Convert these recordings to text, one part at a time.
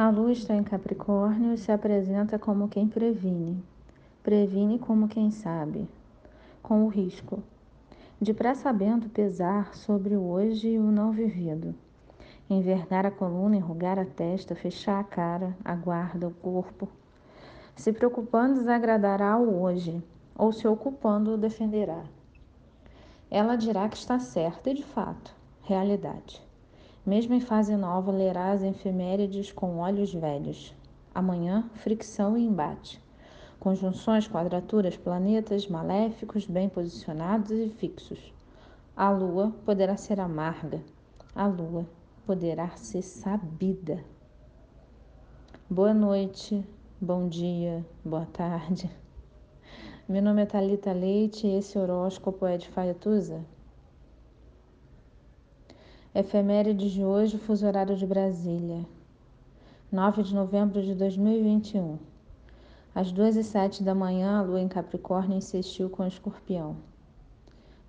A lua está em Capricórnio e se apresenta como quem previne. Previne como quem sabe, com o risco de pré-sabendo pesar sobre o hoje e o não vivido. Envergar a coluna, enrugar a testa, fechar a cara, a guarda, o corpo. Se preocupando desagradará o hoje, ou se ocupando o defenderá. Ela dirá que está certa e de fato, realidade. Mesmo em fase nova, lerá as efemérides com olhos velhos. Amanhã, fricção e embate. Conjunções, quadraturas, planetas maléficos, bem posicionados e fixos. A lua poderá ser amarga. A lua poderá ser sabida. Boa noite, bom dia, boa tarde. Meu nome é Talita Leite e esse horóscopo é de Faetusa. Efeméride de hoje, fuso horário de Brasília. 9 de novembro de 2021. Às 2 e 7 da manhã, a lua em Capricórnio insistiu com o escorpião.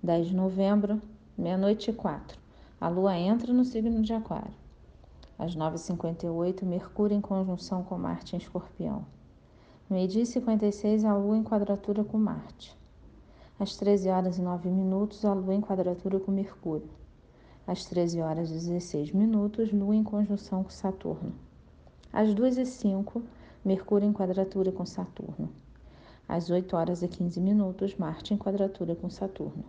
10 de novembro, meia-noite e 4. A lua entra no signo de Aquário. Às 9h58, Mercúrio em conjunção com Marte em escorpião. Meio-dia e 56, a lua em quadratura com Marte. Às 13 horas e 9 minutos, a lua em quadratura com Mercúrio às 13 horas e 16 minutos, Lua em conjunção com Saturno. Às 2 e 5, Mercúrio em quadratura com Saturno. Às 8 horas e 15 minutos, Marte em quadratura com Saturno.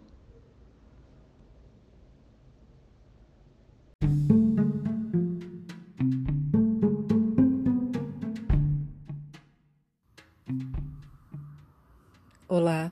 Olá,